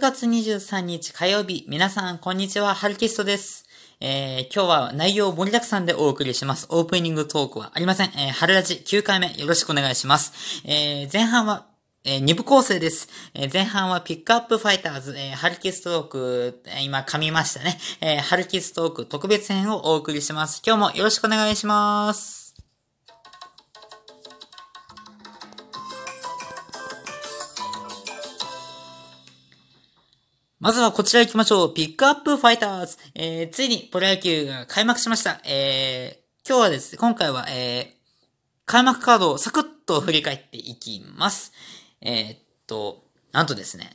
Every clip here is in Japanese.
9月23日火曜日、皆さん、こんにちは、ハルキストです。えー、今日は内容盛りだくさんでお送りします。オープニングトークはありません。えー、春ラジ9回目よろしくお願いします。えー、前半は、えー、2部構成です。えー、前半はピックアップファイターズ、えー、ハルキストーク、えー、今噛みましたね。えー、ハルキストーク特別編をお送りします。今日もよろしくお願いします。まずはこちら行きましょう。ピックアップファイターズ。えー、ついにプロ野球が開幕しました。えー、今日はですね、今回は、えー、開幕カードをサクッと振り返っていきます。えー、っと、なんとですね、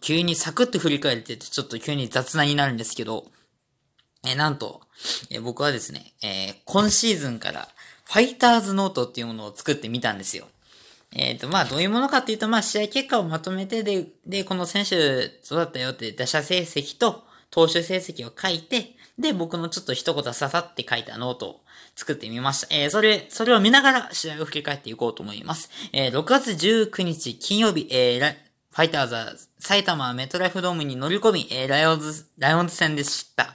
急にサクッと振り返っててちょっと急に雑談になるんですけど、えー、なんと、えー、僕はですね、えー、今シーズンからファイターズノートっていうものを作ってみたんですよ。えっ、ー、と、まあ、どういうものかっていうと、まあ、試合結果をまとめて、で、で、この選手、そうだったよって打者成績と投手成績を書いて、で、僕のちょっと一言ささっと書いたノートを作ってみました。えー、それ、それを見ながら試合を振り返っていこうと思います。えー、6月19日金曜日、えー、ファイターズは埼玉メトライフドームに乗り込み、えー、ライオンズ、ライオンズ戦でした。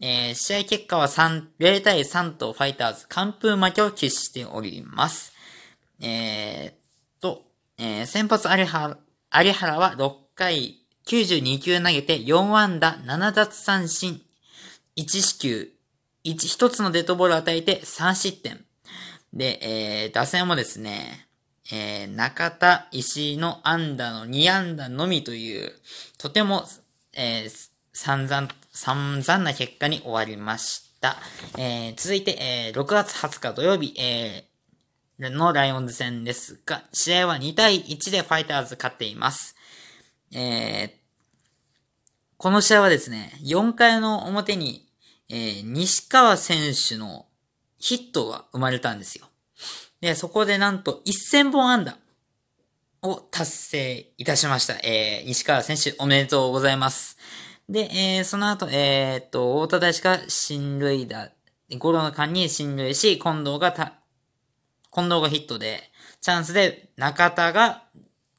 えー、試合結果は3、0対3とファイターズ完封負けを喫しております。えー、えー、先発有原、有原は6回92球投げて4安打7奪三振1四球 1, 1つのデッドボールを与えて3失点。で、えー、打線もですね、えー、中田、石井の安打の2安打のみという、とても、えー、散々、散々な結果に終わりました。えー、続いて、えー、6月20日土曜日、えー、のライオンズ戦ですが、試合は2対1でファイターズ勝っています。えー、この試合はですね、4回の表に、えー、西川選手のヒットが生まれたんですよ。で、そこでなんと1000本安打を達成いたしました。えー、西川選手おめでとうございます。で、えー、その後、えー、っと、大田大志が進塁打、ゴロの間に進塁し、近藤がた近藤がヒットで、チャンスで中田が、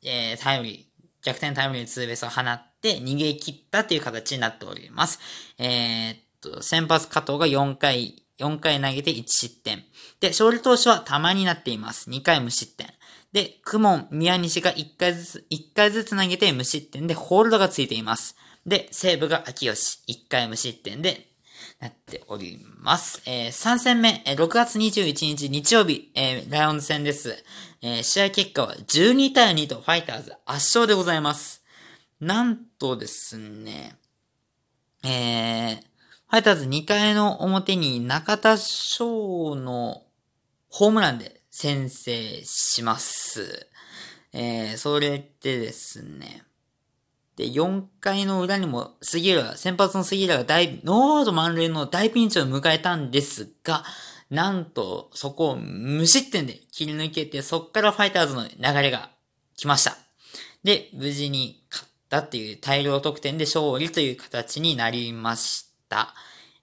えー、タイムリー、逆転タイムリーツーベースを放って逃げ切ったっていう形になっております。えー、っと、先発加藤が4回、4回投げて1失点。で、勝利投手は玉になっています。2回無失点。で、クモン、宮西が1回ずつ、1回ずつ投げて無失点でホールドがついています。で、西武が秋吉、1回無失点でなっております。えー、3戦目、えー、6月21日日曜日、えー、ライオンズ戦です。えー、試合結果は12対2とファイターズ圧勝でございます。なんとですね、えー、ファイターズ2回の表に中田翔のホームランで先制します。えー、それってですね、で、4回の裏にも杉浦、先発の杉浦が大、ノーアウト満塁の大ピンチを迎えたんですが、なんと、そこを無失点で切り抜けて、そっからファイターズの流れが来ました。で、無事に勝ったっていう大量得点で勝利という形になりました。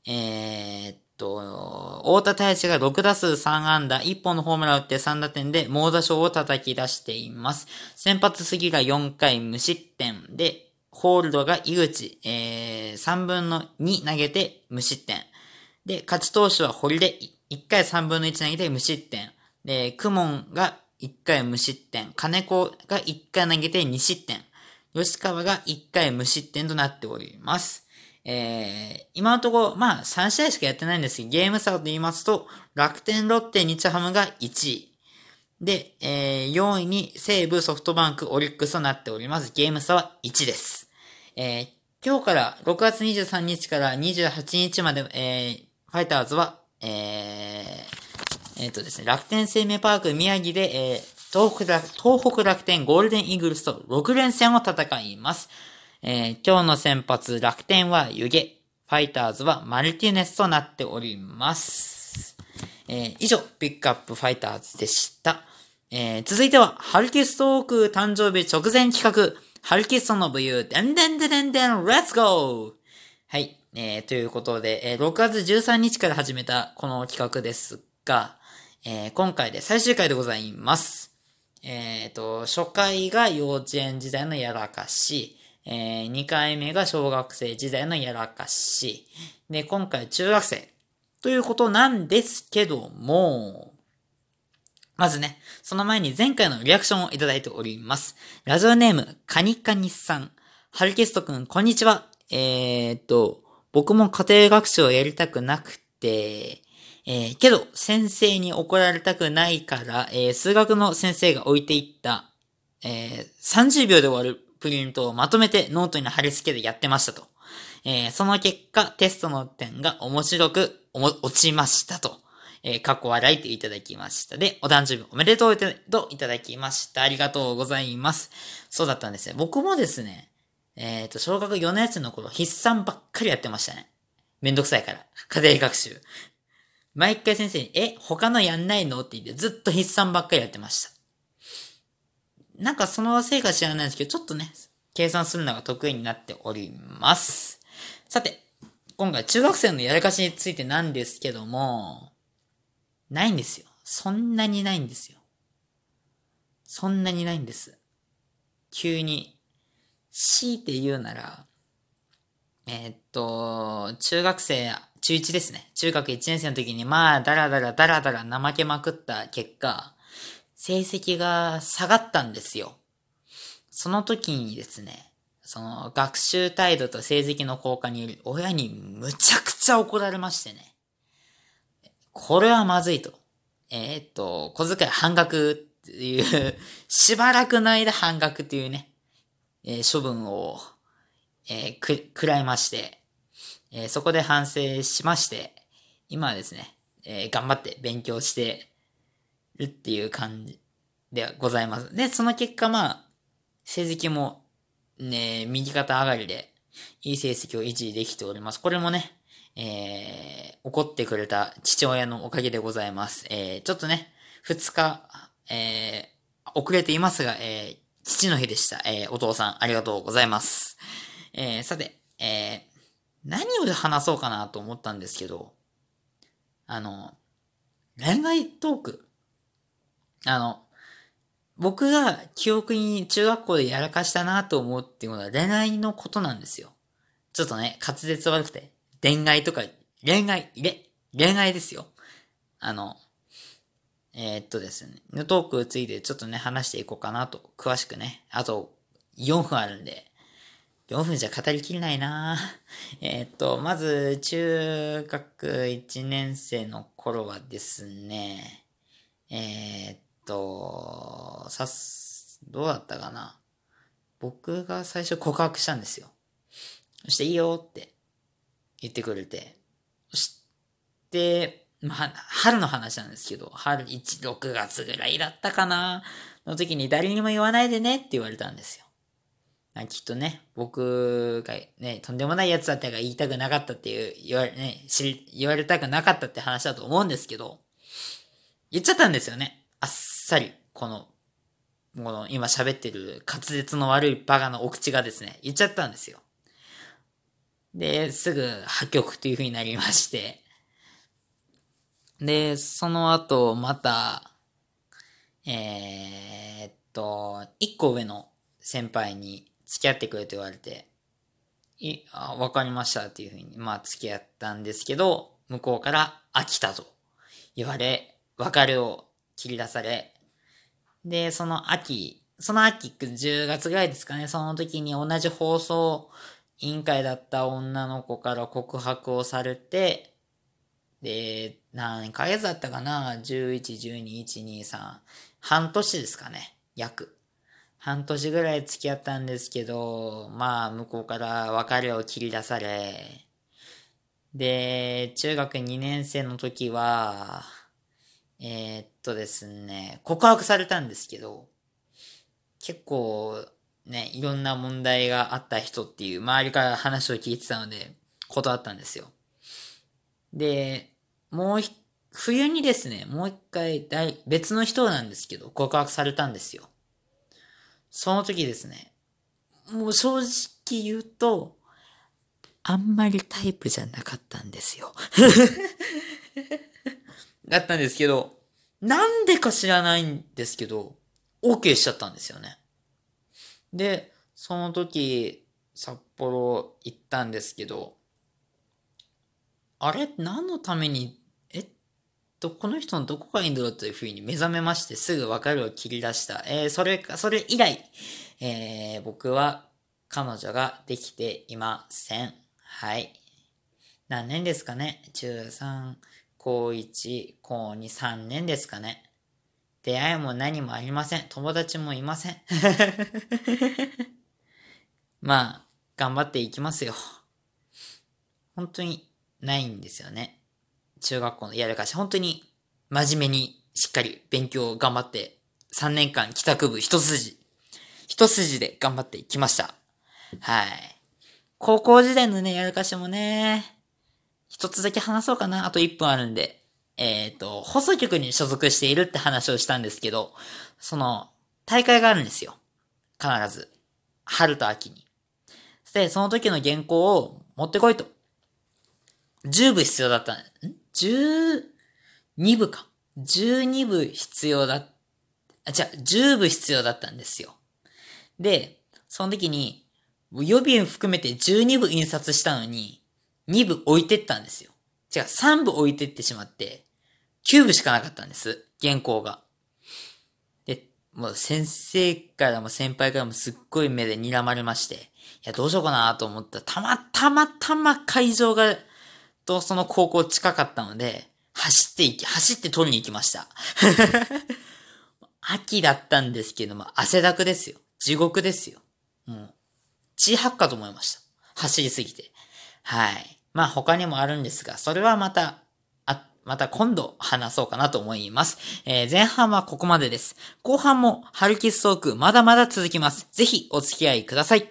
えー、っと、大田大志が6打数3安打、1本のホームラン打って3打点で猛打賞を叩き出しています。先発杉が4回無失点で、ホールドが井口、えー、3分の2投げて無失点。で、勝ち投手は堀で1回3分の1投げて無失点。で、クモンが1回無失点。金子が1回投げて2失点。吉川が1回無失点となっております。えー、今のところ、まあ、3試合しかやってないんですけど、ゲーム差と言いますと、楽天、ロッテ、日ハムが1位。で、えー、4位に西武、ソフトバンク、オリックスとなっております。ゲーム差は1です。えー、今日から6月23日から28日まで、えー、ファイターズは、えー、えっ、ー、とですね、楽天生命パーク宮城で、えー、東北東北楽天ゴールデンイーグルスと6連戦を戦います。えー、今日の先発、楽天は湯気、ファイターズはマルティネスとなっております。えー、以上、ピックアップファイターズでした。えー、続いては、ハルキストーク誕生日直前企画、ハルキストの武勇、でんでんでんでん、レッツゴーはい、えー、ということで、えー、6月13日から始めたこの企画ですが、えー、今回で最終回でございます。えっ、ー、と、初回が幼稚園時代のやらかし、えー、2回目が小学生時代のやらかし。で、今回中学生。ということなんですけども、まずね、その前に前回のリアクションをいただいております。ラジオネーム、カニカニさん。ハルキストくん、こんにちは。えー、っと、僕も家庭学習をやりたくなくて、えー、けど、先生に怒られたくないから、えー、数学の先生が置いていった、えー、30秒で終わるプリントをまとめてノートに貼り付けてやってましたと。えー、その結果、テストの点が面白く、落ちましたと。えー、過去笑いていただきました。で、お誕生日おめでとうといただきました。ありがとうございます。そうだったんですね。僕もですね、えっ、ー、と、小学4年生の頃、筆算ばっかりやってましたね。めんどくさいから。家庭学習。毎回先生に、え、他のやんないの？って言ってずっと筆算ばっかりやってました。なんかそのせいか知らないんですけど、ちょっとね、計算するのが得意になっております。さて、今回中学生のやらかしについてなんですけども、ないんですよ。そんなにないんですよ。そんなにないんです。急に、強いて言うなら、えー、っと、中学生、中1ですね。中学1年生の時に、まあ、だらだらだらだら怠けまくった結果、成績が下がったんですよ。その時にですね、その学習態度と成績の効果により親にむちゃくちゃ怒られましてね。これはまずいと。えー、っと、小遣い半額っていう、しばらくの間半額っていうね、えー、処分を、えー、く、食らいまして、え、そこで反省しまして、今はですね、え、頑張って勉強してるっていう感じでございます。で、その結果、まあ、成績も、ね、右肩上がりで、いい成績を維持できております。これもね、えー、怒ってくれた父親のおかげでございます。えー、ちょっとね、二日、えー、遅れていますが、えー、父の日でした。えー、お父さん、ありがとうございます。えー、さて、えー、何を話そうかなと思ったんですけど、あの、恋愛トークあの、僕が記憶に中学校でやらかしたなと思うっていうのは恋愛のことなんですよ。ちょっとね、滑舌悪くて。恋愛とか、恋愛、れ、恋愛ですよ。あの、えー、っとですね、のトークついてちょっとね、話していこうかなと、詳しくね。あと、4分あるんで、4分じゃ語りきれないな えー、っと、まず、中学1年生の頃はですね、えー、っと、さす、どうだったかな。僕が最初告白したんですよ。そしていいよって言ってくれて。そして、まあ、春の話なんですけど、春1、6月ぐらいだったかなの時に誰にも言わないでねって言われたんですよ。きっとね、僕がね、とんでもないやつだったが言いたくなかったっていう、言われ、ね、知り、言われたくなかったって話だと思うんですけど、言っちゃったんですよね。あっさり、この、この今喋ってる滑舌の悪いバカのお口がですね、言っちゃったんですよ。で、すぐ破局という風になりまして、で、その後、また、えー、っと、一個上の先輩に付き合ってくれと言われて、い、あ、わかりましたっていう風に、まあ付き合ったんですけど、向こうから飽きたと言われ、別れを切り出され、で、その秋、その秋、10月ぐらいですかね、その時に同じ放送委員会だった女の子から告白をされて、で、何ヶ月だったかな ?11、12、1、2、3。半年ですかね。約。半年ぐらい付き合ったんですけど、まあ、向こうから別れを切り出され、で、中学2年生の時は、えー、っとですね、告白されたんですけど、結構ね、いろんな問題があった人っていう周りから話を聞いてたので、断ったんですよ。で、もう冬にですね、もう一回別の人なんですけど、告白されたんですよ。その時ですね、もう正直言うと、あんまりタイプじゃなかったんですよ。だったんですけど、なんでか知らないんですけど、OK しちゃったんですよね。で、その時、札幌行ったんですけど、あれ？何のために、え？っと、この人のどこがいいんだろうというふうに目覚めましてすぐわかるを切り出した。えー、それか、それ以来、えー、僕は彼女ができていません。はい。何年ですかね？中3、高1、高2、3年ですかね。出会いも何もありません。友達もいません。まあ、頑張っていきますよ。本当にないんですよね。中学校の、やだから本当に真面目にしっかり勉強を頑張って3年間帰宅部一筋、一筋で頑張っていきました。はい。高校時代のね、やらかしもね、一つだけ話そうかな。あと1分あるんで。えっ、ー、と、放送局に所属しているって話をしたんですけど、その、大会があるんですよ。必ず。春と秋に。で、その時の原稿を持ってこいと。10部必要だった。ん ?12 部か。12部必要だ、あ、じゃ10部必要だったんですよ。で、その時に、予備含めて12部印刷したのに、2部置いてったんですよ。違う、3部置いてってしまって、9部しかなかったんです。原稿が。で、もう先生からも先輩からもすっごい目で睨まれまして、いや、どうしようかなと思ったら、たまたまたま会場が、とその高校近かったので、走っていき、走って取りに行きました。秋だったんですけども、汗だくですよ。地獄ですよ。もう、血吐くかと思いました。走りすぎて。はい。まあ他にもあるんですが、それはまた、あ、また今度話そうかなと思います。えー、前半はここまでです。後半もハルキストークまだまだ続きます。ぜひお付き合いください。